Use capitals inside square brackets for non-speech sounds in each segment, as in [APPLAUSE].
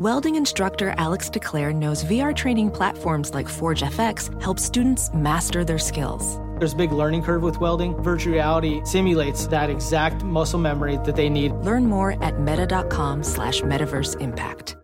Welding instructor Alex DeClaire knows VR training platforms like Forge FX help students master their skills. There's a big learning curve with welding. Virtual reality simulates that exact muscle memory that they need. Learn more at meta.com slash metaverse impact.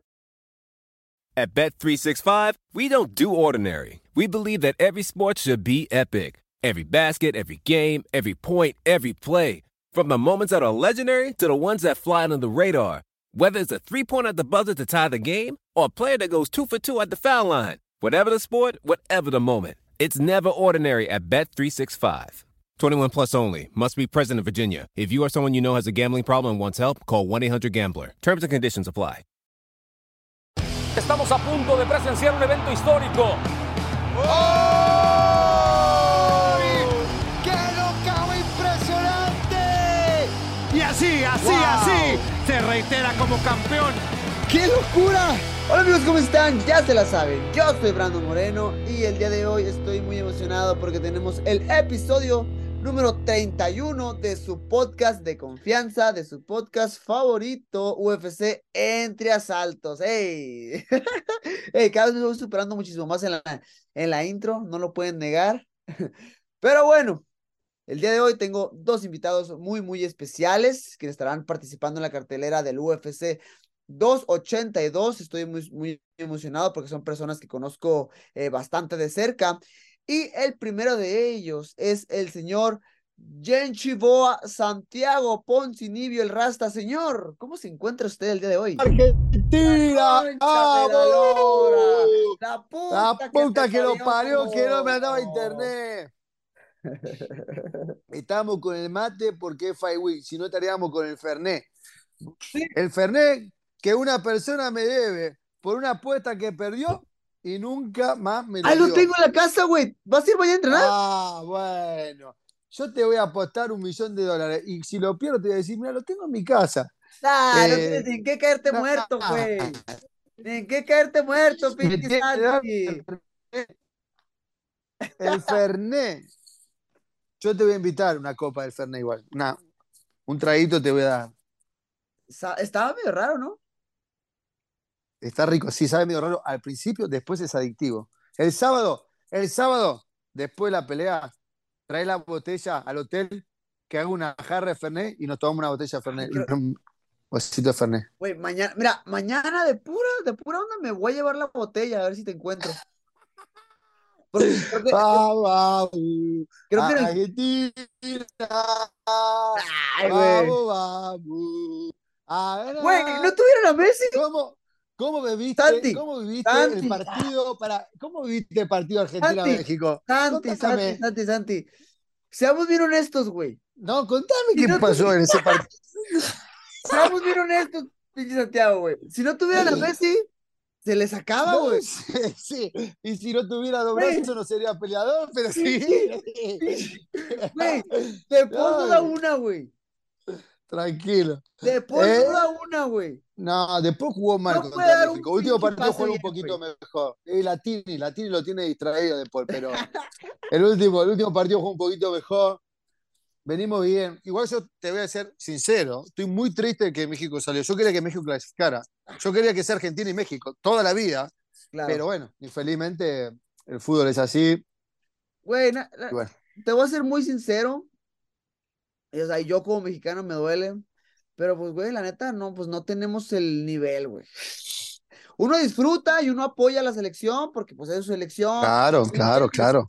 At Bet365, we don't do ordinary. We believe that every sport should be epic. Every basket, every game, every point, every play. From the moments that are legendary to the ones that fly under the radar. Whether it's a three pointer at the buzzer to tie the game or a player that goes two for two at the foul line. Whatever the sport, whatever the moment. It's never ordinary at Bet365. 21 plus only. Must be present in Virginia. If you or someone you know has a gambling problem and wants help, call 1-800-GAMBLER. Terms and conditions apply. Estamos a punto de presenciar un evento histórico. ¡Qué locao impresionante! Y así, así, así, se reitera como campeón. ¡Qué locura! Hola amigos, ¿cómo están? Ya se la saben, yo soy Brando Moreno y el día de hoy estoy muy emocionado porque tenemos el episodio número 31 de su podcast de confianza, de su podcast favorito, UFC Entre Asaltos. ¡Ey! [LAUGHS] ¡Ey! Cada vez me voy superando muchísimo más en la, en la intro, no lo pueden negar. [LAUGHS] Pero bueno, el día de hoy tengo dos invitados muy, muy especiales que estarán participando en la cartelera del UFC 282. Estoy muy, muy emocionado porque son personas que conozco eh, bastante de cerca. Y el primero de ellos es el señor Genchiboa Santiago Poncinibio el Rasta. Señor, ¿cómo se encuentra usted el día de hoy? Argentina, ¡Ah. La puta, La puta que, te lo parió, que no me andaba internet. [LAUGHS] Estamos con el mate porque es Five si no estaríamos con el Fernet. El Fernet que una persona me debe por una apuesta que perdió y nunca más me lo ¡Ahí lo tengo en la casa, güey! ¿Vas a ir mañana a entrenar? Ah, bueno. Yo te voy a apostar un millón de dólares y si lo pierdo te voy a decir, mira, lo tengo en mi casa. Ah, no eh, tienes ni que caerte muerto, güey. Ni que caerte muerto, [LAUGHS] dar Santi. El Fernet. Yo te voy a invitar una copa del Fernet igual. Una, un traguito te voy a dar. Estaba medio raro, ¿no? Está rico, sí, sabe medio raro al principio, después es adictivo. El sábado, el sábado, después de la pelea, trae la botella al hotel, que haga una jarra de Fernet y nos tomamos una botella de Fernet. Creo- Un vasito de Fernet. Güey, mañana, mira, mañana de pura, de pura onda me voy a llevar la botella a ver si te encuentro. Porque creo que, Ah, creo que en el- Argentina. Ay. Vamos, vamos. Güey, ¿no tuvieron a Messi? ¿Cómo, cómo viviste, Santi, cómo viviste Santi. el partido para, cómo viviste el partido Santi, Argentina-México? Santi, Contame. Santi, Santi, Santi. Seamos bien honestos, güey. No, contame Si qué no pasó en ese partido. [LAUGHS] Seamos bien honestos, pinche Santiago, güey. Si no tuvieran a Messi, se les acaba, No, güey. sí, [LAUGHS] sí. Y si no tuviera brazos no sería peleador, pero sí. [LAUGHS] Güey, da Ay. una, güey. Tranquilo. Después ¿Eh? una, güey. No, después jugó mal No contra México. Último partido jugó un poquito mejor. Y Latini, Latini lo tiene distraído después, pero [LAUGHS] el último, el último partido jugó un poquito mejor. Venimos bien. Igual yo te voy a ser sincero, estoy muy triste de que México salió. Yo quería que México clasificara. Yo quería que sea Argentina y México toda la vida, Claro. pero bueno, infelizmente el fútbol es así. Güey, na- bueno. te voy a ser muy sincero. O sea, yo como mexicano me duele. Pero pues, güey, la neta, no, pues no tenemos el nivel, güey. Uno disfruta y uno apoya a la selección porque pues es su selección. Claro, claro, claro.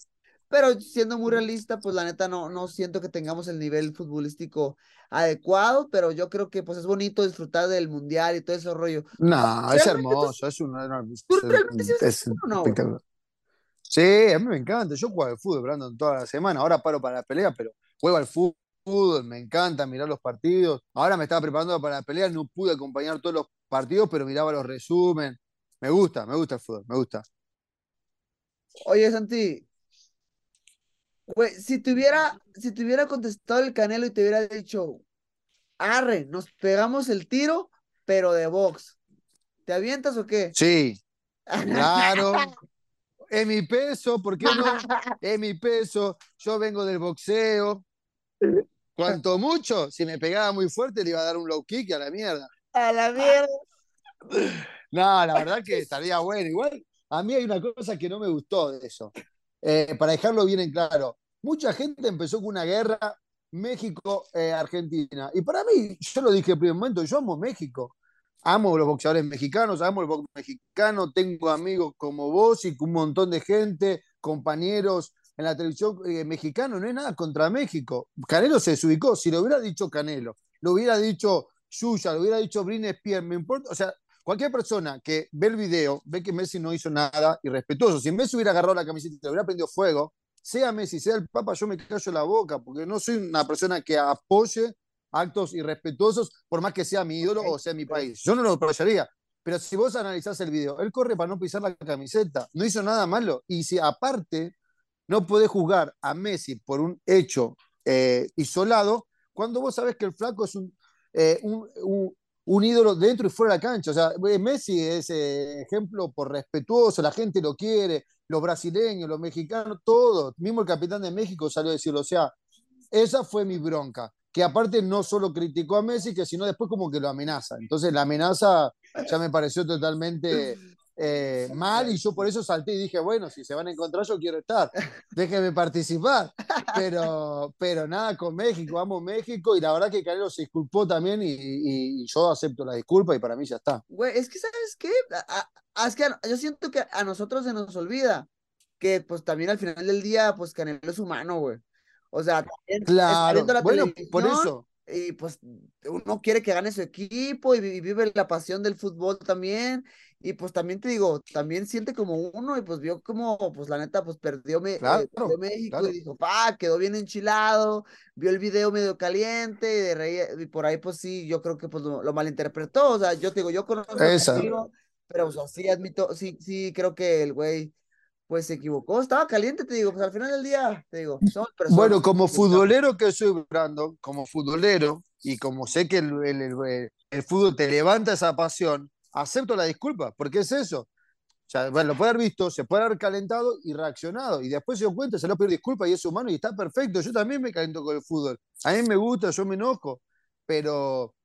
Pero siendo muy realista, pues la neta no, no siento que tengamos el nivel futbolístico adecuado, pero yo creo que pues es bonito disfrutar del mundial y todo ese rollo. No, es ¿Realmente hermoso, es un, es ¿Tú realmente es fútbol o no. Sí, a mí me encanta. Yo juego al fútbol, Brandon, toda la semana. Ahora paro para la pelea, pero juego al fútbol, me encanta mirar los partidos. Ahora me estaba preparando para la pelea, no pude acompañar todos los partidos, pero miraba los resumen. Me gusta, me gusta el fútbol, me gusta. Oye, Santi, güey, si te hubiera, si te hubiera contestado el Canelo y te hubiera dicho, arre, nos pegamos el tiro, pero de box, ¿te avientas o qué? Sí, [LAUGHS] claro. Es mi peso, ¿por qué no? Es mi peso. Yo vengo del boxeo. Cuanto mucho, si me pegaba muy fuerte, le iba a dar un low kick a la mierda. A la mierda. No, la verdad que estaría bueno. Igual, a mí hay una cosa que no me gustó de eso. Eh, para dejarlo bien en claro, mucha gente empezó con una guerra México-Argentina. y para mí, yo lo dije en primer momento, yo amo México. Amo los boxeadores mexicanos, amo el box mexicano, tengo amigos como vos y un montón de gente, compañeros en la televisión eh, mexicana, no es nada contra México. Canelo se desubicó, si lo hubiera dicho Canelo, lo hubiera dicho Yuya, lo hubiera dicho Brin Spear, me importa, o sea, cualquier persona que ve el video, ve que Messi no hizo nada irrespetuoso, si Messi hubiera agarrado la camiseta y le hubiera prendido fuego, sea Messi, sea el Papa, yo me callo la boca, porque no soy una persona que apoye actos irrespetuosos, por más que sea mi ídolo o sea mi país. Yo no lo apoyaría. Pero si vos analizás el video, él corre para no pisar la camiseta, no hizo nada malo. Y si aparte no podés juzgar a Messi por un hecho eh, isolado, cuando vos sabés que el flaco es eh, un, un, ídolo dentro y fuera de la cancha. O sea, eh, Messi es ejemplo por respetuoso, la gente lo quiere, los brasileños, los mexicanos, todos. Mismo el capitán de México salió a decirlo. O sea, esa fue mi bronca. Que aparte no solo criticó a Messi, que sino después como que lo amenaza. Entonces la amenaza ya me pareció totalmente eh, mal y yo por eso salté y dije, bueno, si se van a encontrar yo quiero estar, déjenme participar, pero, pero nada con México, amo México y la verdad que Canelo se disculpó también y, yo acepto la disculpa y para mí ya está. Güey, es que ¿sabes qué? es que yo siento que a nosotros se nos olvida que pues también al final del día pues Canelo es humano, güey. O sea, claro, bueno, por eso y pues uno quiere que gane su equipo y, vive la pasión del fútbol también. Y pues también te digo, también siente como uno y pues vio como, pues la neta, pues perdió, me, eh, México y dijo, pa, quedó bien enchilado, vio el video medio caliente y, por ahí pues sí, yo creo que pues lo, malinterpretó. O sea, yo te digo, yo conozco a pero o sí admito, sí, sí, creo que el güey pues se equivocó, estaba caliente, te digo, pues al final del día, te digo, son personas. Bueno, como futbolero que soy, Brandon, como futbolero, y como sé que el, el, fútbol te levanta esa pasión, acepto la disculpa, porque es eso. O sea, bueno, lo puede haber visto, se puede haber calentado y reaccionado, y después se dio cuenta, se lo pidió disculpa y es humano y está perfecto. Yo también me calento con el fútbol. A mí me gusta, yo me enojo, pero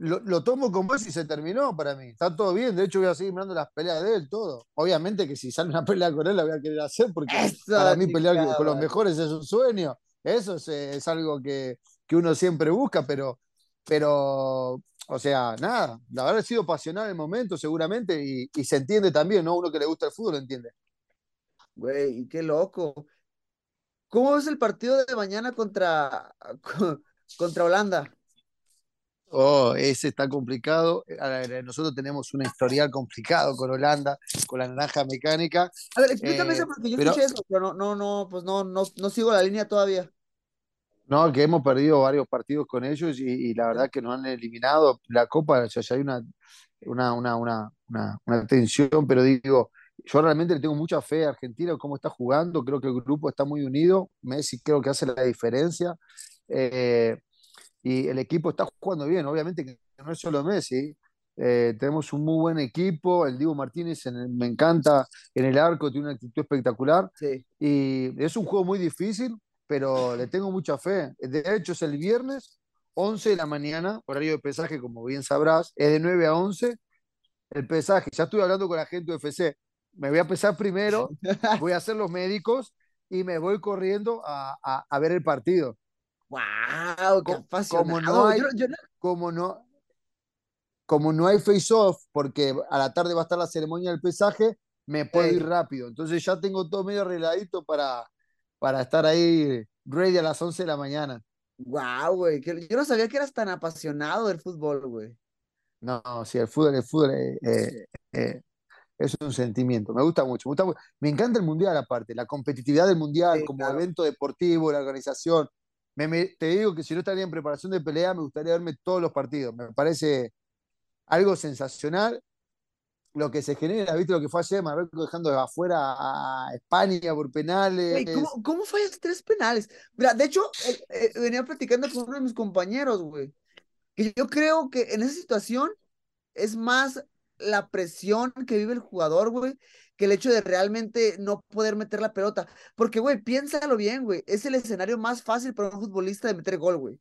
lo, tomo como eso y se terminó para mí. Está todo bien. De hecho, voy a seguir mirando las peleas de él, todo. Obviamente que si sale una pelea con él, la voy a querer hacer porque para mí pelear con los mejores es un sueño. Eso es, algo que, uno siempre busca, pero, pero, o sea, nada. La verdad ha sido pasional el momento, seguramente, y, se entiende también, ¿no? Uno que le gusta el fútbol lo entiende. Güey, qué loco. ¿Cómo es el partido de mañana contra, [LAUGHS] contra Holanda? Oh, ese está complicado. Nosotros tenemos un historial complicado con Holanda, con la naranja mecánica. A ver, explícame eso eh, porque yo escuché eso, pero no, no, no, pues no, no, no sigo la línea todavía. No, que hemos perdido varios partidos con ellos y, la verdad que nos han eliminado la Copa, o sea, ya hay una, una, una, una, una, tensión, pero digo, yo realmente le tengo mucha fe a Argentina, cómo está jugando, creo que el grupo está muy unido, Messi creo que hace la diferencia. Eh, y el equipo está jugando bien, obviamente que no es solo Messi, eh, tenemos un muy buen equipo, el Diego Martínez me encanta en el arco, tiene una actitud espectacular y es un juego muy difícil, pero le tengo mucha fe. De hecho es el viernes, 11 de la mañana, horario de pesaje, como bien sabrás, es de 9 a 11 el pesaje. Ya estuve hablando con la gente de UFC, me voy a pesar primero, [LAUGHS] voy a hacer los médicos y me voy corriendo a, a ver el partido. ¡Wow! ¡Qué Como no hay, Como no, como no hay face-off, porque a la tarde va a estar la ceremonia del pesaje, me puedo ir rápido. Entonces ya tengo todo medio arregladito para, para estar ahí ready a las 11 de la mañana. ¡Wow, güey! Yo no sabía que eras tan apasionado del fútbol, güey. No, sí, el fútbol, el fútbol eh, eh, eh, es un sentimiento. Me gusta mucho, me encanta el mundial aparte, la competitividad del mundial como evento deportivo, la organización te digo que si no estaría en preparación de pelea, me gustaría verme todos los partidos. Me parece algo sensacional lo que se genera, ¿viste lo que fue ayer? Marruecos dejando afuera a España por penales. ¿cómo, ¿Cómo fallas tres penales? Mira, de hecho, eh, eh, venía platicando con uno de mis compañeros, güey, que yo creo que en esa situación es más la presión que vive el jugador, güey, que el hecho de realmente no poder meter la pelota. Porque, güey, piénsalo bien, güey. Es el escenario más fácil para un futbolista de meter gol, güey.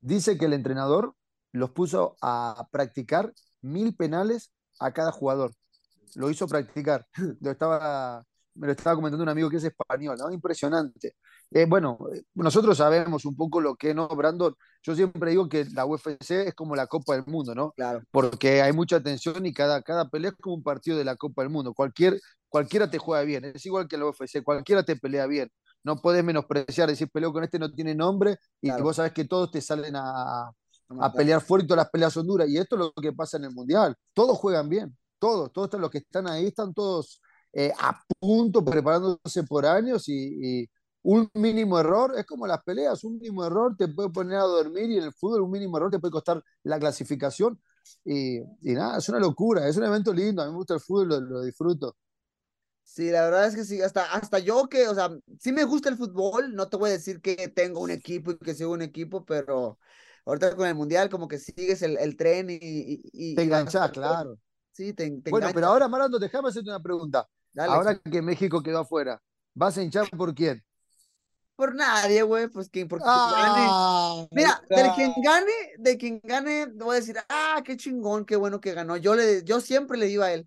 Dice que el entrenador los puso a practicar mil penales a cada jugador. Lo hizo practicar. [LAUGHS] Lo estaba, me lo estaba comentando un amigo que es español, ¿no? Impresionante. Eh, bueno, nosotros sabemos un poco lo que no, Brandon. Yo siempre digo que la UFC es como la Copa del Mundo, ¿no? Claro. Porque hay mucha tensión y cada, cada pelea es como un partido de la Copa del Mundo. Cualquier, cualquiera te juega bien, es igual que la UFC, cualquiera te pelea bien. No puedes menospreciar, decir peleo con este no tiene nombre y Claro. vos sabés que todos te salen a, a pelear fuerte, todas las peleas son duras. Y esto es lo que pasa en el Mundial. Todos juegan bien, todos, todos los que están ahí están todos eh, a punto, preparándose por años y, y un mínimo error, es como las peleas, un mínimo error te puede poner a dormir y en el fútbol un mínimo error te puede costar la clasificación. Y, y nada, es una locura, es un evento lindo, a mí me gusta el fútbol, lo, lo disfruto. Sí, la verdad es que sí, hasta, hasta yo que, o sea, sí me gusta el fútbol, no te voy a decir que tengo un equipo y que sigo un equipo, pero ahorita con el mundial como que sigues el, el tren y, y, y- Te y enganchás, claro. Sí, te, te Bueno, pero ahora, Marando, déjame hacerte una pregunta. Dale, Ahora que México quedó afuera, ¿vas a hinchar por quién? por nadie, güey, pues que porque gane. ¡Ah! Mira, del quien gane, de quien gane, voy a decir, ah, qué chingón, qué bueno que ganó. Yo le, yo siempre le iba a él.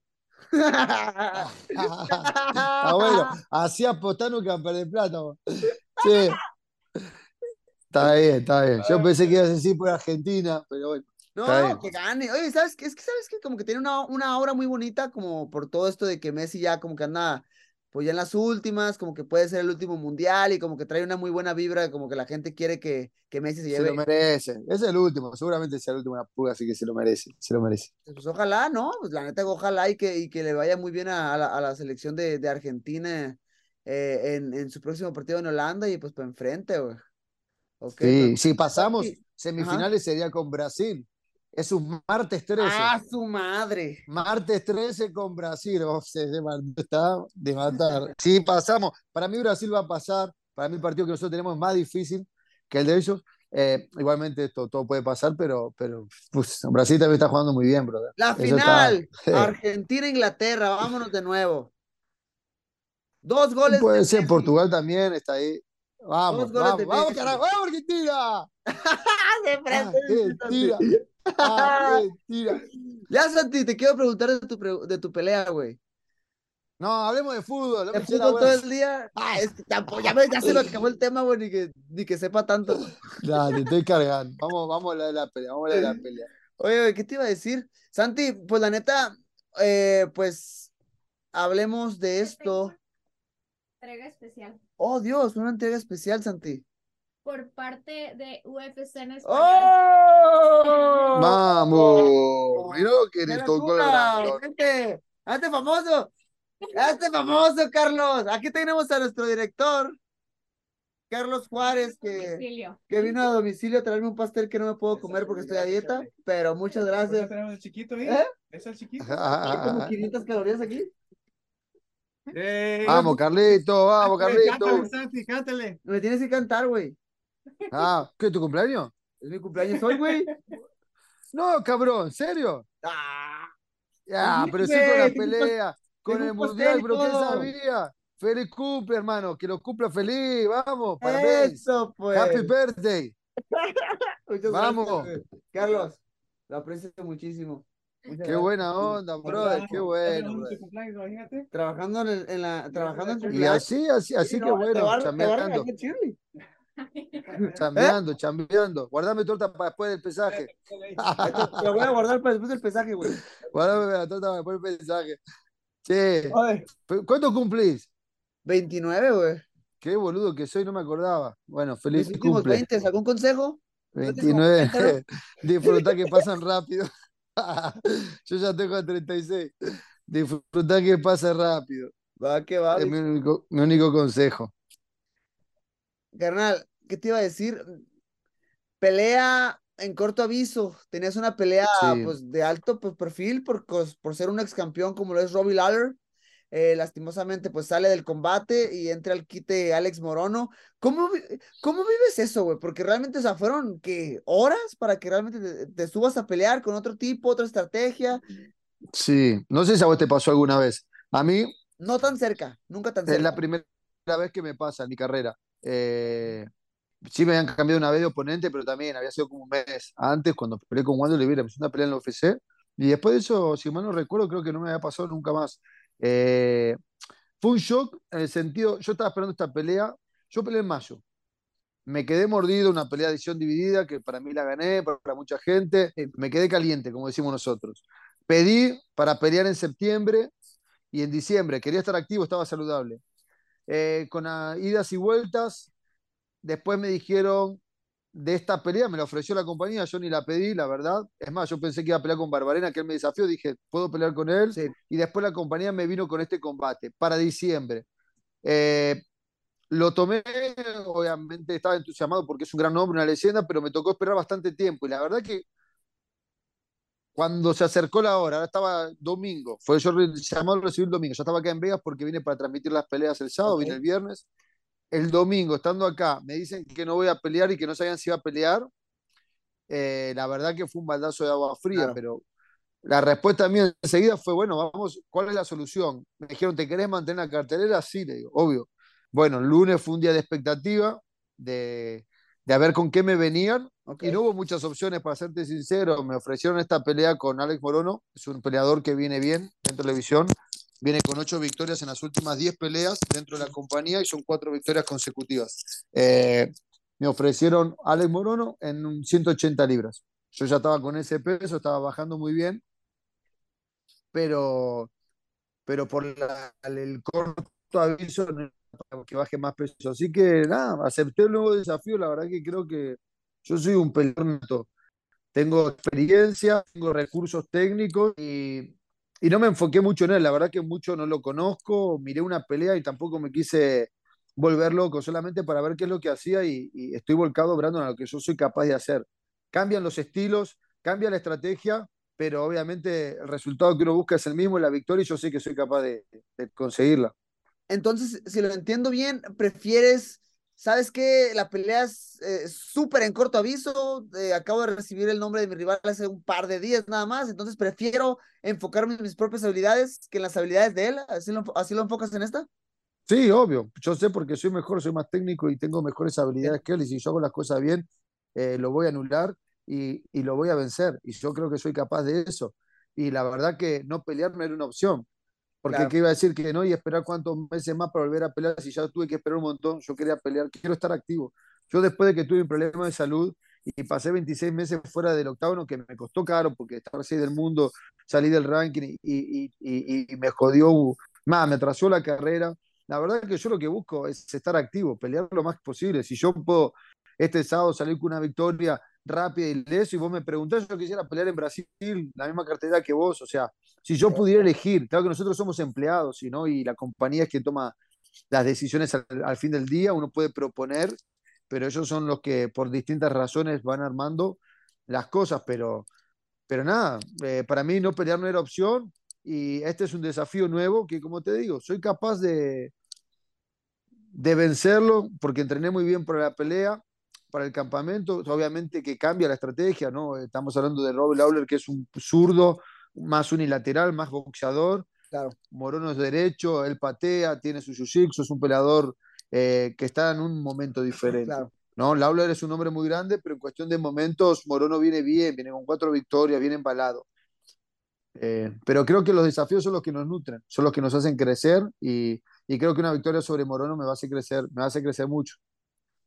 [LAUGHS] Ah, bueno, así apostando que a perder plata. Sí. [LAUGHS] Está bien, está bien. Yo pensé que ibas a decir por Argentina, pero bueno. No, que gane. Oye, ¿sabes qué? Es que sabes que como que tiene una, una aura muy bonita, como por todo esto de que Messi ya como que anda, pues ya en las últimas, como que puede ser el último mundial y como que trae una muy buena vibra, como que la gente quiere que, que Messi se Se lo lleve. merece. Es el último, seguramente sea el último en la puga, así que se lo merece. Se lo merece. Pues ojalá, ¿no? Pues la neta, ojalá y que, y que le vaya muy bien a, a la, a la selección de, de Argentina eh, en, en su próximo partido en Holanda y pues para enfrente, güey. Sí, si pasamos semifinales sería con Brasil. Es un martes 13. ¡Ah, su madre! Martes 13 con Brasil. Oh, se está de matar. Sí, pasamos. Para mí Brasil va a pasar. Para mí el partido que nosotros tenemos es más difícil que el de ellos. Eh, igualmente esto todo puede pasar, pero, pero pues, Brasil también está jugando muy bien, brother. La Eso final, [LAUGHS] Argentina-Inglaterra, vámonos de nuevo. Dos goles. Puede de ser Messi. Portugal también, está ahí. Vamos, vamos, vamos, carajo, vamos, Argentina. [LAUGHS] ¡Ah, de frente! Argentina. Argentina. Ya, Santi, te quiero preguntar de tu, pre- de tu pelea, güey. No, hablemos de fútbol. ¿De fútbol todo el día? Ah, es que tampoco- ya, me- ya se lo acabó el tema, güey, ni que, ni que sepa tanto. Dale, te estoy cargando. Vamos, vamos a la de la pelea, vamos a la de la pelea. Oye, güey, ¿qué te iba a decir? Santi, pues la neta, eh, pues hablemos de esto. Entrega especial Oh, Dios, una entrega especial, Santi. por parte de UFC en español. ¡Oh! Vamos, mira lo que ¡Qué le tocó la. ¡Hazte famoso! ¡Hazte famoso, Carlos! Aquí tenemos a nuestro director, Carlos Juárez, que, que vino a domicilio a traerme un pastel que no me puedo comer porque estoy a dieta, pero muchas gracias. tenemos el chiquito? ¿Eh? ¿Es el chiquito? Hay como 500 calorías aquí. Eh, Vamos, Carlito, vamos, [LAUGHS] cántale, Carlito. Santi, cántale. Me tienes que cantar, güey. Ah, ¿qué, tu cumpleaños? Es mi cumpleaños hoy, güey. No, cabrón, ¿en serio? Ah, Ya, pero sí con la pelea, con el un mundial, pero ¿qué sabía? Feliz cumple, hermano, que lo cumpla feliz, vamos, parabéns. Eso, pues. Happy birthday. [LAUGHS] Muchas Vamos. gracias. Carlos, lo aprecio muchísimo. Qué buena onda, brother, qué bueno. Brother. Trabajando en, el- en la, trabajando en tu Y así, así, así Sí, que no, bueno, va [LAUGHS] chambeando, chambeando, chambeando. Guardame torta para después del pesaje. Lo voy a guardar para después del pesaje, güey. [LAUGHS] Guardame la torta para después del pesaje. Che, ¿cuánto cumplís? 29, güey. Qué boludo que soy, no me acordaba. Bueno, feliz últimos cumple. 20, ¿algún consejo? 29. [LAUGHS] Disfrutar que pasan rápido. [LAUGHS] Yo ya tengo 36. Disfrutar que pasa rápido. Va, que va. Es mi único, mi único consejo. Carnal, ¿qué te iba a decir? Pelea en corto aviso. Tenías una pelea Sí. pues, de alto pues, perfil por, por ser un ex campeón como lo es Robbie Lawler. Eh, lastimosamente, pues sale del combate y entra al quite Alex Morono. ¿Cómo, cómo vives eso, güey? Porque realmente, o sea, fueron, ¿qué? ¿Horas para que realmente te, te subas a pelear con otro tipo, otra estrategia? Sí, no sé si a vos te pasó alguna vez. A mí No tan cerca, nunca tan es cerca. la primera vez que me pasa en mi carrera. Eh, sí me habían cambiado una vez de oponente, pero también había sido como un mes antes cuando peleé con Wando Oliveira. Me hizo una pelea en la UFC Y después de eso, si mal no recuerdo, creo que no me había pasado nunca más. Eh, fue un shock en el sentido, yo estaba esperando esta pelea, yo peleé en mayo. Me quedé mordido, una pelea de edición dividida, que para mí la gané, para mucha gente. Me quedé caliente, como decimos nosotros. Pedí para pelear en septiembre y en diciembre. Quería estar activo, estaba saludable. Eh, con idas y vueltas, después me dijeron de esta pelea, me la ofreció la compañía, yo ni la pedí, la verdad. Es más, yo pensé que iba a pelear con Barbarena, que él me desafió, dije, puedo pelear con él. Sí. Y después la compañía me vino con este combate para diciembre. Eh, lo tomé, obviamente estaba entusiasmado porque es un gran nombre, una leyenda, pero me tocó esperar bastante tiempo. Y la verdad que cuando se acercó la hora, ahora estaba domingo, fue yo llamado recibí el domingo, yo estaba acá en Vegas porque vine para transmitir las peleas el sábado, Ok. vine el viernes. El domingo, estando acá, me dicen que no voy a pelear y que no sabían si iba a pelear. Eh, la verdad que fue un baldazo de agua fría, Claro. pero la respuesta mía enseguida fue, bueno, vamos, ¿cuál es la solución? Me dijeron, ¿te querés mantener la cartelera? Sí, le digo, obvio. Bueno, el lunes fue un día de expectativa, de, de a ver con qué me venían, y no hubo muchas opciones, para serte sincero. Me ofrecieron esta pelea con Alex Morono, es un peleador que viene bien en televisión, viene con ocho victorias en las últimas diez peleas dentro de la compañía y son cuatro victorias consecutivas. Eh, me ofrecieron Alex Morono en un 180 libras. Yo ya estaba con ese peso, estaba bajando muy bien, pero, pero por la- el corto aviso no era para que baje más peso. Así que nada, acepté el nuevo desafío. La verdad que creo que yo soy un nato. Tengo experiencia, tengo recursos técnicos y, y no me enfoqué mucho en él. La verdad que mucho no lo conozco. Miré una pelea y tampoco me quise volver loco, solamente para ver qué es lo que hacía y, estoy volcado, Brandon, a lo que yo soy capaz de hacer. Cambian los estilos, cambia la estrategia, pero obviamente el resultado que uno busca es el mismo, la victoria, y yo sé que soy capaz de conseguirla. Entonces, si lo entiendo bien, prefieres, ¿sabes qué? La pelea es eh, súper en corto aviso. eh, acabo de recibir el nombre de mi rival hace un par de días nada más. Entonces, prefiero enfocarme en mis propias habilidades que en las habilidades de él. ¿Así lo, así lo enfocas en esta? Sí, obvio. Yo sé porque soy mejor, soy más técnico y tengo mejores habilidades que él. Y si yo hago las cosas bien, eh, lo voy a anular y, y lo voy a vencer. Y yo creo que soy capaz de eso. Y la verdad que no pelear no era una opción. Porque Claro. qué iba a decir que no y esperar cuántos meses más para volver a pelear si ya tuve que esperar un montón. Yo quería pelear, quiero estar activo. Yo después de que tuve un problema de salud y pasé 26 meses fuera del octágono, que me costó caro porque estaba así del mundo, salí del ranking y, y, y, y me jodió, más, me atrasó la carrera. La verdad que yo lo que busco es estar activo, pelear lo más posible. Si yo puedo este sábado salir con una victoria rápida y leso y vos me preguntás, yo quisiera pelear en Brasil, la misma cartera que vos, o sea, si yo pudiera elegir, claro que nosotros somos empleados ¿no? y la compañía es quien toma las decisiones al, al, fin del día, uno puede proponer, pero ellos son los que por distintas razones van armando las cosas, pero, pero nada, eh, para mí no pelear no era opción y este es un desafío nuevo que, como te digo, soy capaz de, de vencerlo porque entrené muy bien para la pelea, para el campamento, obviamente que cambia la estrategia, ¿no? Estamos hablando de Rob Lawler, que es un zurdo, más unilateral, más boxeador. Claro. Morono es derecho, él patea, tiene su jiu-jitsu, es un peleador eh, que está en un momento diferente. Claro. ¿no? Lawler es un hombre muy grande, pero en cuestión de momentos, Morono viene bien, viene con cuatro victorias, viene embalado. Eh, pero creo que los desafíos son los que nos nutren, son los que nos hacen crecer y, y creo que una victoria sobre Morono me va a hacer crecer, me va a hacer crecer mucho.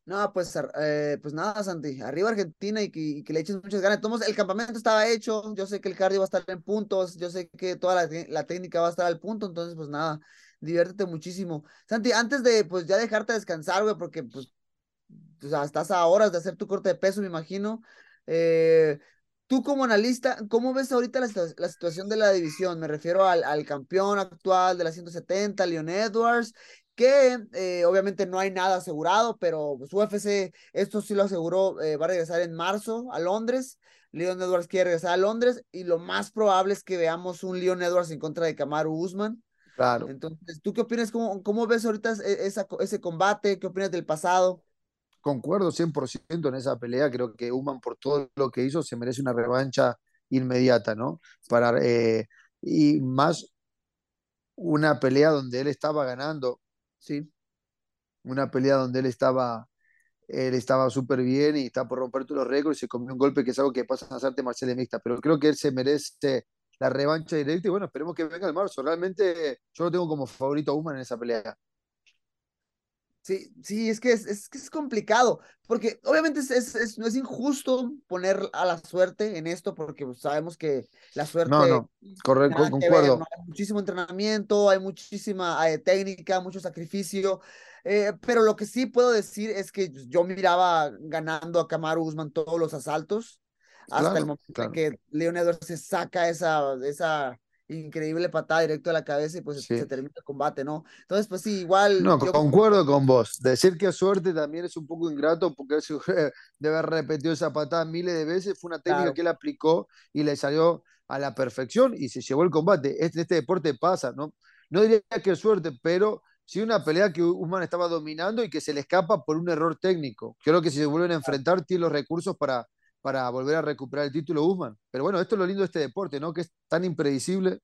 No, pues, eh, pues nada, Santi, arriba Argentina y que, le eches muchas ganas. El campamento estaba hecho, yo sé que el cardio va a estar en puntos, yo sé que toda la, la, técnica va a estar al punto, entonces pues nada, diviértete muchísimo. Santi, antes de pues ya dejarte descansar, güey, porque pues o estás a horas de hacer tu corte de peso, me imagino. Eh, tú como analista, ¿cómo ves ahorita la, la situación de la división? Me refiero al, al, campeón actual de la 170, Leon Edwards, que eh, obviamente no hay nada asegurado, pero pues, UFC, esto sí lo aseguró, eh, va a regresar en marzo a Londres. Leon Edwards quiere regresar a Londres y lo más probable es que veamos un Leon Edwards en contra de Kamaru Usman. Claro. Entonces, ¿tú qué opinas? ¿Cómo, cómo ves ahorita esa, ese combate? ¿Qué opinas del pasado? Concuerdo 100% en esa pelea. Creo que Usman, por todo lo que hizo, se merece una revancha inmediata, ¿no? Para, eh, y más una pelea donde él estaba ganando Sí. Una pelea donde él estaba él estaba súper bien y está por romper todos los récords y se comió un golpe que es algo que pasa en las artes marciales mixtas, pero creo que él se merece la revancha directa y bueno, esperemos que venga el marzo. Realmente yo lo tengo como favorito a Usman en esa pelea. Sí, sí, es que es, es, que es complicado, porque obviamente es, es, es- no es injusto poner a la suerte en esto, porque pues, sabemos que la suerte No, no, corre- nada con- que ver, concuerdo. ¿no? Hay muchísimo entrenamiento, hay muchísima eh, técnica, mucho sacrificio, eh, pero lo que sí puedo decir es que yo miraba ganando a Kamaru Usman todos los asaltos, hasta el Claro, momento en que Leon Edwards se saca esa, esa increíble patada directo a la cabeza y pues Sí. se termina el combate, ¿no? Entonces, pues sí, igual No, yo concuerdo con vos. Decir que suerte también es un poco ingrato porque eso debe haber repetido esa patada miles de veces. Fue una técnica Claro. que él aplicó y le salió a la perfección y se llevó el combate. Este, este deporte pasa, ¿no? No diría que suerte, pero sí una pelea que Usman estaba dominando y que se le escapa por un error técnico. Creo que si se vuelven a enfrentar, tiene los recursos para, para volver a recuperar el título Usman. Pero bueno, esto es lo lindo de este deporte, ¿no? Que es tan impredecible.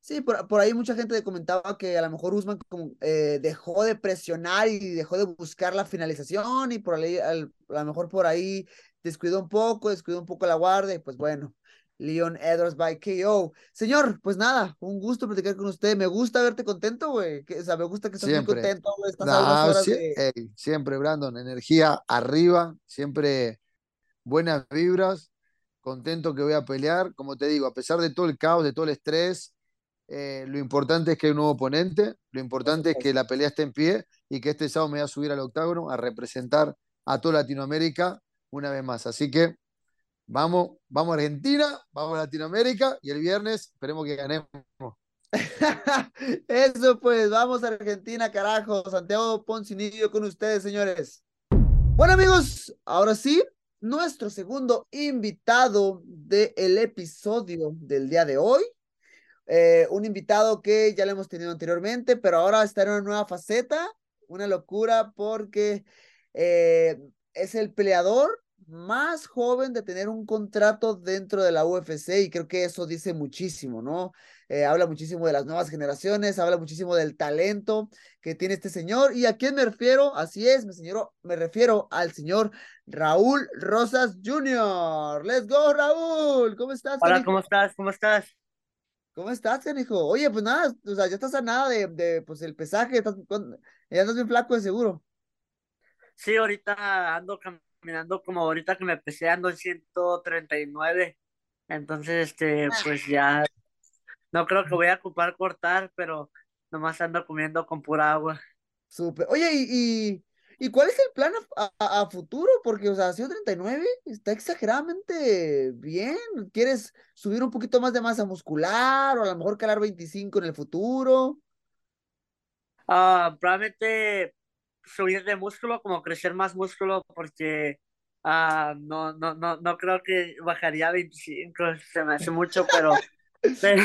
Sí, por, por ahí mucha gente comentaba que a lo mejor Usman como, eh, dejó de presionar y dejó de buscar la finalización y por ahí, al- a lo mejor por ahí descuidó un poco, descuidó un poco la guardia y pues bueno, Leon Edwards by KO. Señor, pues nada, un gusto platicar con usted. Me gusta verte contento, güey. O sea, me gusta que estás muy contento, No, horas sie- de... siempre, Brandon, energía arriba, siempre buenas vibras, contento que voy a pelear. Como te digo, a pesar de todo el caos, de todo el estrés, eh, lo importante es que hay un nuevo oponente, lo importante es que la pelea esté en pie y que este sábado me voy a subir al octágono a representar a toda Latinoamérica una vez más. Así que vamos, vamos a Argentina, vamos a Latinoamérica y el viernes esperemos que ganemos. [LAUGHS] Eso pues, vamos a Argentina, carajo. Santiago Poncinillo con ustedes, señores. Bueno, amigos, ahora sí, nuestro segundo invitado del episodio del día de hoy. Eh, un invitado que ya lo hemos tenido anteriormente, pero ahora está en una nueva faceta, una locura porque eh, es el peleador más joven de tener un contrato dentro de la UFC y creo que eso dice muchísimo, ¿no? Eh, habla muchísimo de las nuevas generaciones, habla muchísimo del talento que tiene este señor. ¿Y a quién me refiero? Así es, me, señor, me refiero al señor Raúl Rosas Jr. ¡Let's go, Raúl! ¿Cómo estás? Hola, canijo? ¿cómo estás? ¿Cómo estás? ¿Cómo estás, canijo? Oye, pues nada, o sea, ya estás a nada de, de pues, el pesaje, estás, ya estás bien flaco de seguro. Sí, ahorita ando caminando como ahorita que me pesé ando en 139. Entonces, este, pues ya no creo que voy a ocupar cortar, pero nomás ando comiendo con pura agua. Súper. Oye, ¿y, y, y cuál es el plan a, a- a futuro? Porque, o sea, 139 está exageradamente bien. ¿Quieres subir un poquito más de masa muscular o a lo mejor calar 25 en el futuro? Ah, probablemente subir de músculo, como crecer más músculo, porque ah, no, no, no, no creo que bajaría a 25, se me hace mucho, pero, [LAUGHS] pero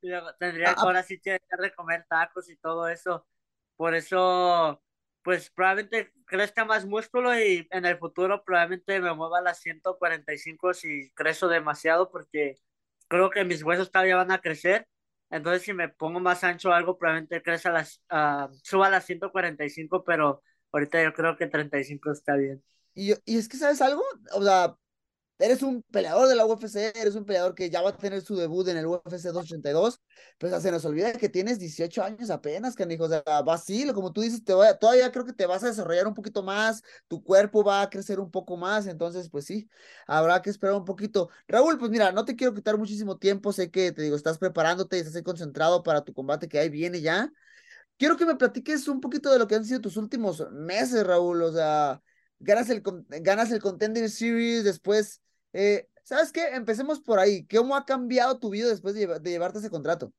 [LAUGHS] tendría que Ah, ahora sí que dejar de comer tacos y todo eso. Por eso, pues probablemente crezca más músculo y en el futuro probablemente me mueva a las 145 si crezco demasiado, porque creo que mis huesos todavía van a crecer. Entonces, si me pongo más ancho algo, probablemente crezca las, ah, suba a las 145, pero ahorita yo creo que 35 está bien. Y, y es que, ¿sabes algo? O sea, eres un peleador de la UFC, eres un peleador que ya va a tener su debut en el UFC 282, pero o sea, se nos olvida que tienes 18 años apenas, canijo, o sea, va así, como tú dices, te todavía creo que te vas a desarrollar un poquito más, tu cuerpo va a crecer un poco más, entonces, pues sí, habrá que esperar un poquito. Raúl, pues mira, no te quiero quitar muchísimo tiempo, sé que, te digo, estás preparándote, estás ahí concentrado para tu combate que ahí viene ya. Quiero que me platiques un poquito de lo que han sido tus últimos meses, Raúl, o sea, ganas el, ganas el Contender Series, después, eh, ¿sabes qué? Empecemos por ahí. ¿Cómo ha cambiado tu vida después de, lleva- de llevarte ese contrato?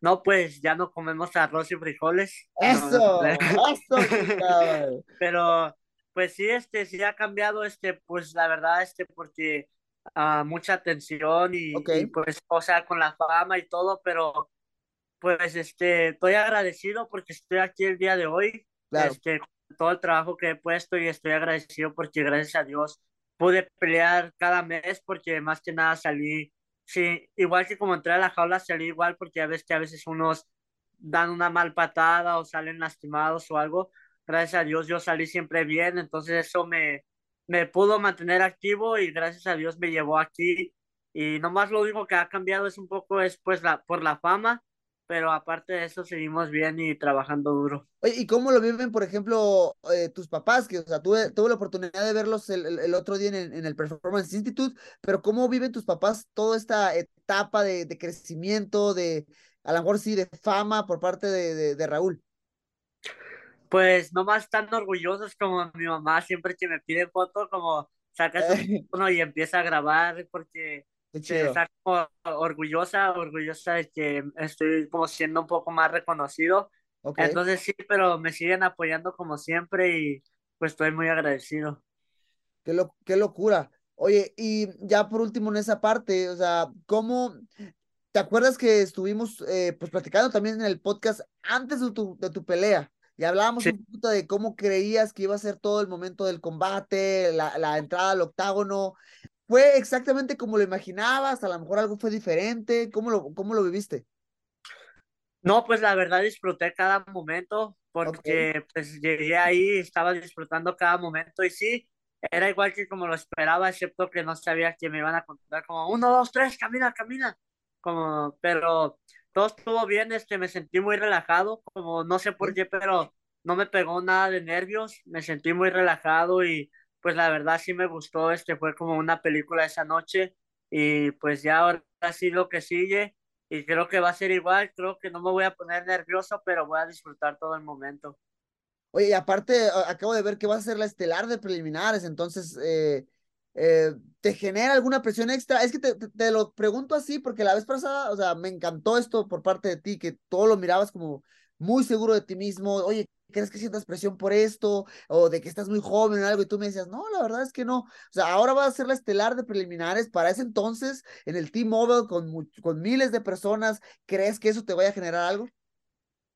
No, pues ya no comemos arroz y frijoles. No, no ¡Eso! [LAUGHS] ¡Eso! [LAUGHS] Pero, pues sí, este, sí ha cambiado, este, pues la verdad, este, porque ah, mucha atención y, Ok. y, pues, o sea, con la fama y todo, pero pues, este, estoy agradecido porque estoy aquí el día de hoy, Claro. este, todo el trabajo que he puesto y estoy agradecido porque gracias a Dios pude pelear cada mes porque más que nada salí, sí, igual que como entré a la jaula salí igual porque a veces que a veces unos dan una mal patada o salen lastimados o algo, gracias a Dios yo salí siempre bien, entonces eso me, me pudo mantener activo y gracias a Dios me llevó aquí. Y nomás lo único que ha cambiado es un poco es pues la, por la fama, pero aparte de eso seguimos bien y trabajando duro. Oye, ¿y cómo lo viven, por ejemplo, eh, tus papás? Que, o sea, tuve, tuve la oportunidad de verlos el, el- el otro día en, el- en el Performance Institute, pero ¿cómo viven tus papás toda esta etapa de, de crecimiento, de, a lo mejor sí, de fama por parte de, de, de Raúl? Pues nomás están orgullosos como mi mamá siempre que me pide foto, como saca su [LAUGHS] teléfono y empieza a grabar porque Está como orgullosa, orgullosa de que estoy como siendo un poco más reconocido. Ok. Entonces sí, pero me siguen apoyando como siempre y pues estoy muy agradecido. Qué, lo- qué locura. Oye, y ya por último en esa parte, o sea, ¿cómo te acuerdas que estuvimos eh, pues platicando también en el podcast antes de tu, de tu pelea? Y hablábamos Sí. un poquito de cómo creías que iba a ser todo el momento del combate, la, la entrada al octágono. ¿Fue exactamente como lo imaginabas? A lo mejor algo fue diferente. ¿Cómo lo, cómo lo viviste? No, pues la verdad disfruté cada momento porque pues llegué ahí, estaba disfrutando cada momento y sí, era igual que como lo esperaba, excepto que no sabía que me iban a contar como uno, dos, tres, camina, camina, como, pero todo estuvo bien, este, me sentí muy relajado, como no sé por qué, pero no me pegó nada de nervios, me sentí muy relajado y pues la verdad sí me gustó, este, fue como una película esa noche y pues ya ahora sí lo que sigue y creo que va a ser igual, creo que no me voy a poner nervioso, pero voy a disfrutar todo el momento. Oye, y aparte, acabo de ver que vas a ser la estelar de preliminares, entonces, eh, eh, ¿te genera alguna presión extra? Es que te- te lo pregunto así porque la vez pasada, o sea, me encantó esto por parte de ti, que todo lo mirabas como muy seguro de ti mismo. Oye, ¿crees que sientas presión por esto? O de que estás muy joven o algo, y tú me decías, no, la verdad es que no. O sea, ahora vas a ser la estelar de preliminares. Para ese entonces, en el T-Mobile, con, con miles de personas, ¿crees que eso te vaya a generar algo?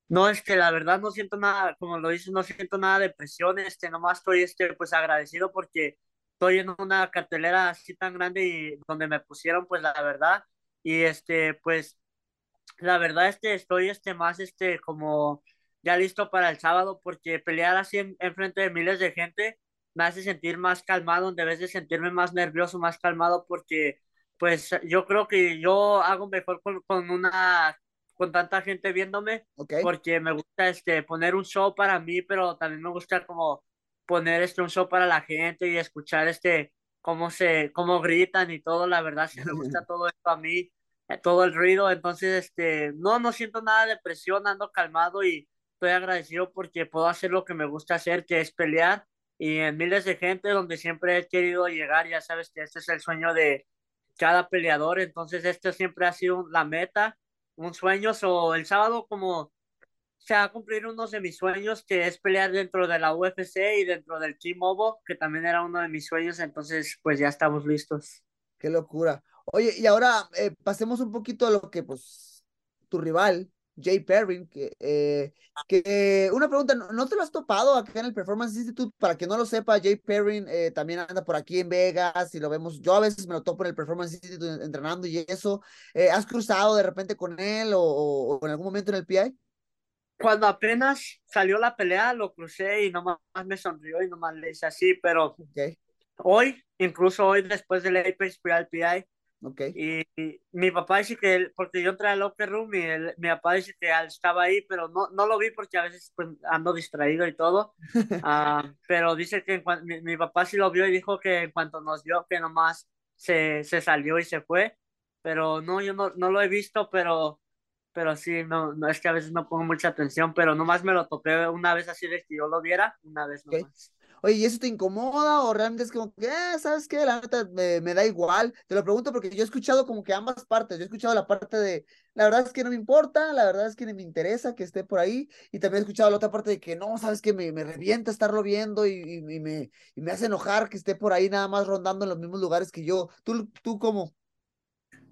No, es que la verdad no siento nada, como lo dices, no siento nada de presión, este, nomás estoy, este, pues agradecido porque estoy en una cartelera así tan grande y donde me pusieron, pues la verdad, y este, pues, la verdad, este, estoy, este, más, este, como ya listo para el sábado porque pelear así en, en frente de miles de gente me hace sentir más calmado, en vez de sentirme más nervioso, más calmado porque, pues, yo creo que yo hago mejor con, con una, con tanta gente viéndome Ok. porque me gusta este poner un show para mí, pero también me gusta como poner este un show para la gente y escuchar este cómo se cómo gritan y todo, la verdad sí [LAUGHS] me gusta todo esto a mí, todo el ruido, entonces este no no siento nada de presión, ando calmado y estoy agradecido porque puedo hacer lo que me gusta hacer, que es pelear. Y en miles de gente donde siempre he querido llegar, ya sabes que este es el sueño de cada peleador, entonces esto siempre ha sido la meta un sueño, o el sábado como se va a cumplir uno de mis sueños, que es pelear dentro de la UFC y dentro del Team Mobo, que también era uno de mis sueños, entonces pues ya estamos listos. Qué locura. Oye, y ahora eh, pasemos un poquito a lo que, pues, tu rival, Jay Perrin, que, eh, que una pregunta, ¿no, te lo has topado acá en el Performance Institute? Para que no lo sepa, Jay Perrin eh, también anda por aquí en Vegas y lo vemos, yo a veces me lo topo en el Performance Institute entrenando y eso. Eh, ¿has cruzado de repente con él o, en algún momento en el PI? Cuando apenas salió la pelea, lo crucé y nomás me sonrió y nomás le hice así, pero hoy, incluso hoy después del Apex fui al PI ok. y, y mi papá dice que, él- porque yo entré al locker room y él- mi papá dice que él estaba ahí, pero no, no lo vi porque a veces pues, ando distraído y todo, [LAUGHS] Ah, pero dice que en cuan- mi, mi papá sí lo vio y dijo que en cuanto nos vio que nomás se, se salió y se fue, pero no, yo no, no lo he visto, pero, pero sí, no, no es que a veces no pongo mucha atención, pero nomás me lo topé una vez así de que yo lo viera, una vez nomás. Oye, ¿y eso te incomoda o realmente es como que, eh, ¿sabes qué? La neta me, me da igual. Te lo pregunto porque yo he escuchado como que ambas partes. Yo he escuchado la parte de, la verdad es que no me importa, la verdad es que ni me interesa que esté por ahí. Y también he escuchado la otra parte de que no, ¿sabes qué? Me, me revienta estarlo viendo y, me, me hace enojar que esté por ahí nada más rondando en los mismos lugares que yo. ¿Tú, tú cómo?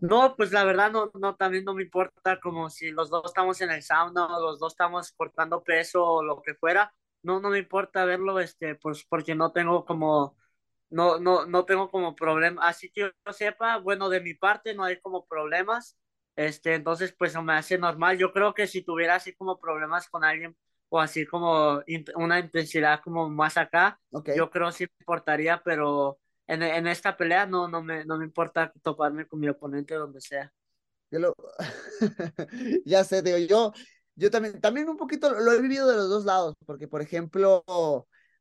No, pues la verdad no, no, también no me importa como si los dos estamos en el sauna los dos estamos cortando peso o lo que fuera, no, no me importa verlo, este, pues porque no tengo como, no, no, no tengo como problema, así que yo sepa, bueno, de mi parte no hay como problemas, este, entonces pues me hace normal, yo creo que si tuviera así como problemas con alguien o así como int- una intensidad como más acá, Ok. yo creo sí me importaría, pero en, en esta pelea no, no, me, no me importa toparme con mi oponente donde sea. [LAUGHS] Ya sé, digo, yo, yo también, también un poquito lo he vivido de los dos lados, porque por ejemplo,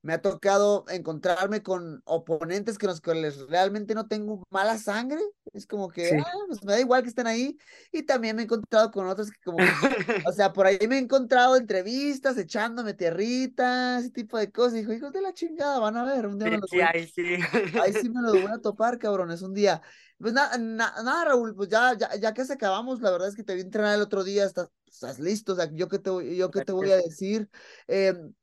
me ha tocado encontrarme con oponentes que los que les realmente no tengo mala sangre. Es como que, Sí. ah, pues me da igual que estén ahí. Y también me he encontrado con otros que como, que- o [LAUGHS] sea, por ahí me he encontrado entrevistas, echándome tierritas, ese tipo de cosas. Y dijo, hijos de la chingada, van a ver, un día me Sí, los sí, voy ahí sí. Ahí sí me lo voy a [LAUGHS] topar, cabrones, un día. Pues nada, nada, Raúl, pues ya, ya, ya casi acabamos, la verdad es que te vi entrenar el otro día, estás, estás listo, o sea, yo qué te, voy- yo qué te voy a decir. Em,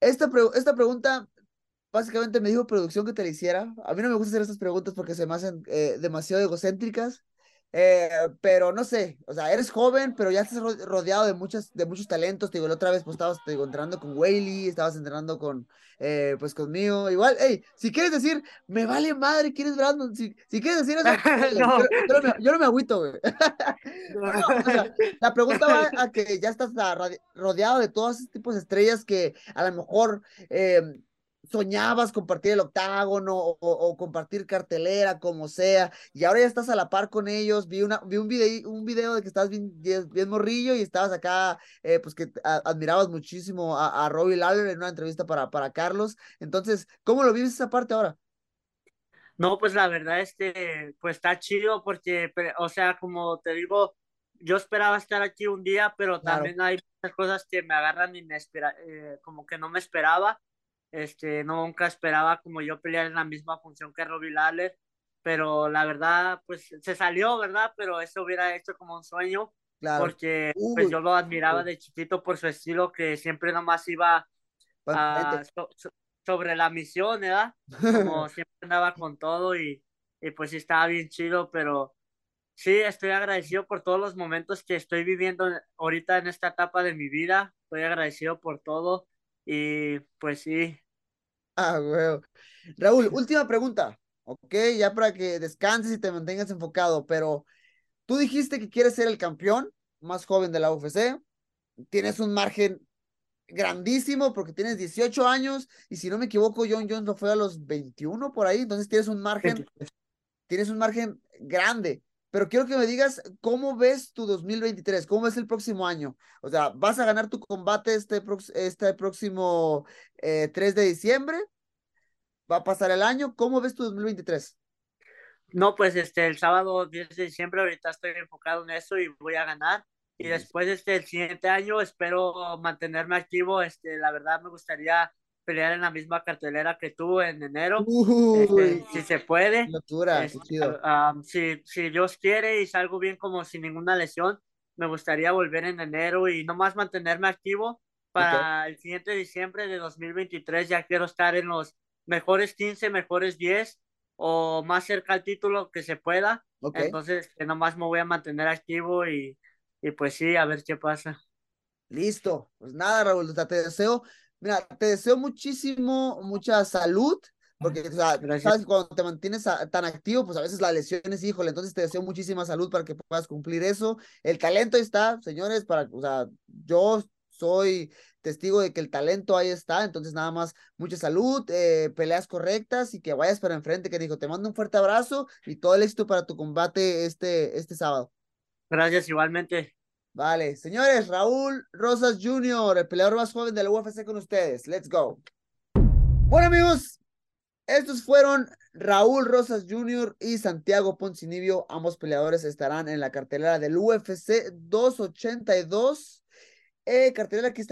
esta, esta pregunta, básicamente me dijo producción que te la hiciera. A mí no me gusta hacer estas preguntas porque se me hacen eh, demasiado egocéntricas. Eh, pero no sé, o sea, eres joven, pero ya estás ro- rodeado de muchas, de muchos talentos. Te digo, la otra vez pues estabas te digo, entrenando con Whaley, estabas entrenando con, eh, pues conmigo. Igual, hey, si quieres decir, me vale madre, ¿quién es Brandon? Si, si quieres decir eso, [LAUGHS] No. yo, yo no me, yo no me agüito, güey. [LAUGHS] No, o sea, la pregunta va a que ya estás a radi- rodeado de todos esos tipos de estrellas que a lo mejor eh, soñabas compartir el octágono o, o compartir cartelera, como sea, y ahora ya estás a la par con ellos. Vi, una, vi un, video, un video de que estabas bien, bien, morrillo y estabas acá, eh, pues que a- admirabas muchísimo a, a Robbie Lawler en una entrevista para, para Carlos. Entonces, ¿cómo lo vives esa parte ahora? No, pues la verdad, este, pues está chido porque, o sea, como te digo, yo esperaba estar aquí un día, pero Claro. también hay muchas cosas que me agarran inespera, eh, como que no me esperaba, este, nunca esperaba como yo pelear en la misma función que Robbie Lawler, pero la verdad, pues se salió, ¿verdad? Pero eso hubiera hecho como un sueño, Claro. porque pues yo lo admiraba de chiquito por su estilo que siempre nomás iba Pa' a- enfrente. so- so- sobre la misión, ¿verdad? Como [LAUGHS] siempre andaba con todo y, y pues estaba bien chido, pero sí, estoy agradecido por todos los momentos que estoy viviendo ahorita en esta etapa de mi vida, estoy agradecido por todo y pues sí, Ah, güey. Raúl, [LAUGHS] última pregunta, ¿ok? Ya para que descanses y te mantengas enfocado, pero tú dijiste que quieres ser el campeón más joven de la UFC, tienes un margen grandísimo porque tienes 18 años y si no me equivoco, John Jones lo fue a los 21 por ahí, entonces tienes un margen, tienes un margen grande. Pero quiero que me digas cómo ves tu 2023, cómo ves el próximo año. O sea, ¿vas a ganar tu combate este, este próximo eh, 3 de diciembre? ¿Va a pasar el año? ¿Cómo ves tu 2023? no, pues este, el sábado 10 de diciembre ahorita estoy enfocado en eso y voy a ganar. Y después, este, el siguiente año espero mantenerme activo. Este, la verdad me gustaría pelear en la misma cartelera que tú en enero, este, Uy, si se puede. locura, Este, chido. ah, si, si Dios quiere y salgo bien como sin ninguna lesión, me gustaría volver en enero y nomás mantenerme activo para el siguiente diciembre de 2023. Ya quiero estar en los mejores 15, mejores 10 o más cerca al título que se pueda. Ok. Entonces, que nomás me voy a mantener activo y, y pues sí, a ver qué pasa. Listo. Pues nada, Raúl, te deseo, mira, te deseo muchísimo, mucha salud, porque, o sea, sabes que cuando te mantienes a- tan activo, pues a veces la lesión es, híjole, entonces te deseo muchísima salud para que puedas cumplir eso. El talento está, señores, para, o sea, yo soy testigo de que el talento ahí está, entonces nada más mucha salud, eh, peleas correctas y que vayas para enfrente, que dijo, te mando un fuerte abrazo y todo el éxito para tu combate este, este sábado. Gracias igualmente. Vale, señores, Raúl Rosas Jr., el peleador más joven de la UFC con ustedes. Let's go. Bueno, amigos, estos fueron Raúl Rosas Jr. y Santiago Poncinibio. Ambos peleadores estarán en la cartelera del UFC 282. Eh, cartelera que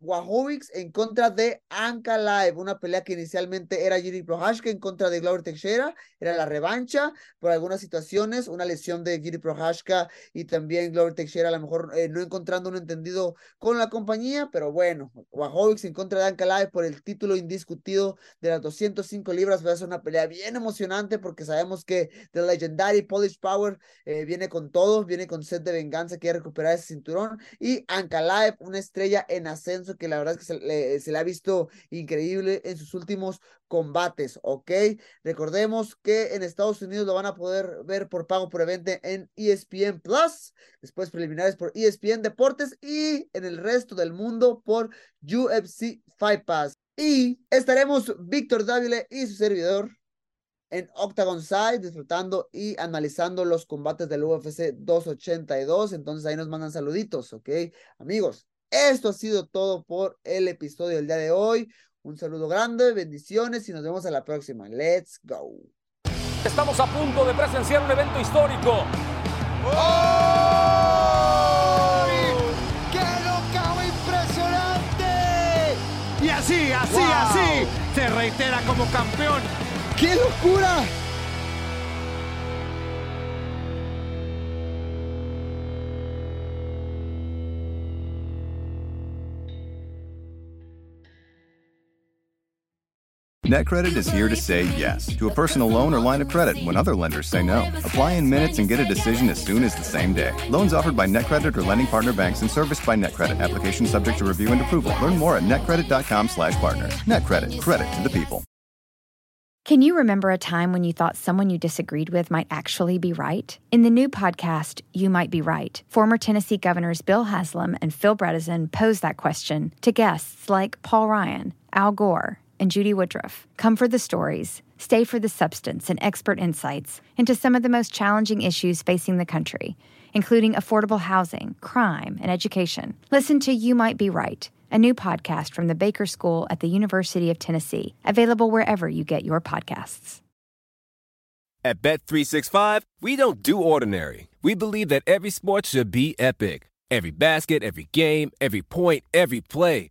Wahovics en contra de Anka Live, una pelea que inicialmente era Giri Prohashka en contra de Glover Teixeira, era la revancha por algunas situaciones, una lesión de Giri Prohashka y también Glover Teixeira a lo mejor eh, no encontrando un entendido con la compañía, pero bueno, Wahovics en contra de Anka Live por el título indiscutido de las 205 libras, va a ser una pelea bien emocionante porque sabemos que The Legendary Polish Power eh, viene con todo, viene con set de venganza, quiere recuperar ese cinturón y Ankalaev, una estrella en ascenso que la verdad es que se le, se le ha visto increíble en sus últimos combates, ¿ok? Recordemos que en Estados Unidos lo van a poder ver por pago por evento en ESPN Plus, después preliminares por ESPN Deportes y en el resto del mundo por UFC Fight Pass. Y estaremos Víctor Dávila y su servidor en Octagon Side disfrutando y analizando los combates del UFC 282. Entonces ahí nos mandan saluditos, ¿ok? Amigos, esto ha sido todo por el episodio del día de hoy. Un saludo grande, bendiciones y nos vemos a la próxima. Let's go. Estamos a punto de presenciar un evento histórico. ¡Qué knockout impresionante! Y así, así, Wow. así, se reitera como campeón. ¡Qué locura! NetCredit is here to say yes to a personal loan or line of credit when other lenders say no. Apply in minutes and get a decision as soon as the same day. Loans offered by NetCredit or lending partner banks and serviced by NetCredit. Application subject to review and approval. Learn more at netcredit.com/partners. NetCredit. Credit to the people. Can you remember a time when you thought someone you disagreed with might actually be right? In the new podcast, You Might Be Right, former Tennessee governors Bill Haslam and Phil Bredesen pose that question to guests like Paul Ryan, Al Gore, and Judy Woodruff. Come for the stories, stay for the substance and expert insights into some of the most challenging issues facing the country, including affordable housing, crime, and education. Listen to You Might Be Right a new podcast from the Baker School at the University of Tennessee, available wherever you get your podcasts. At Bet365, we don't do ordinary. We believe that every sport should be epic. Every basket, every game, every point, every play.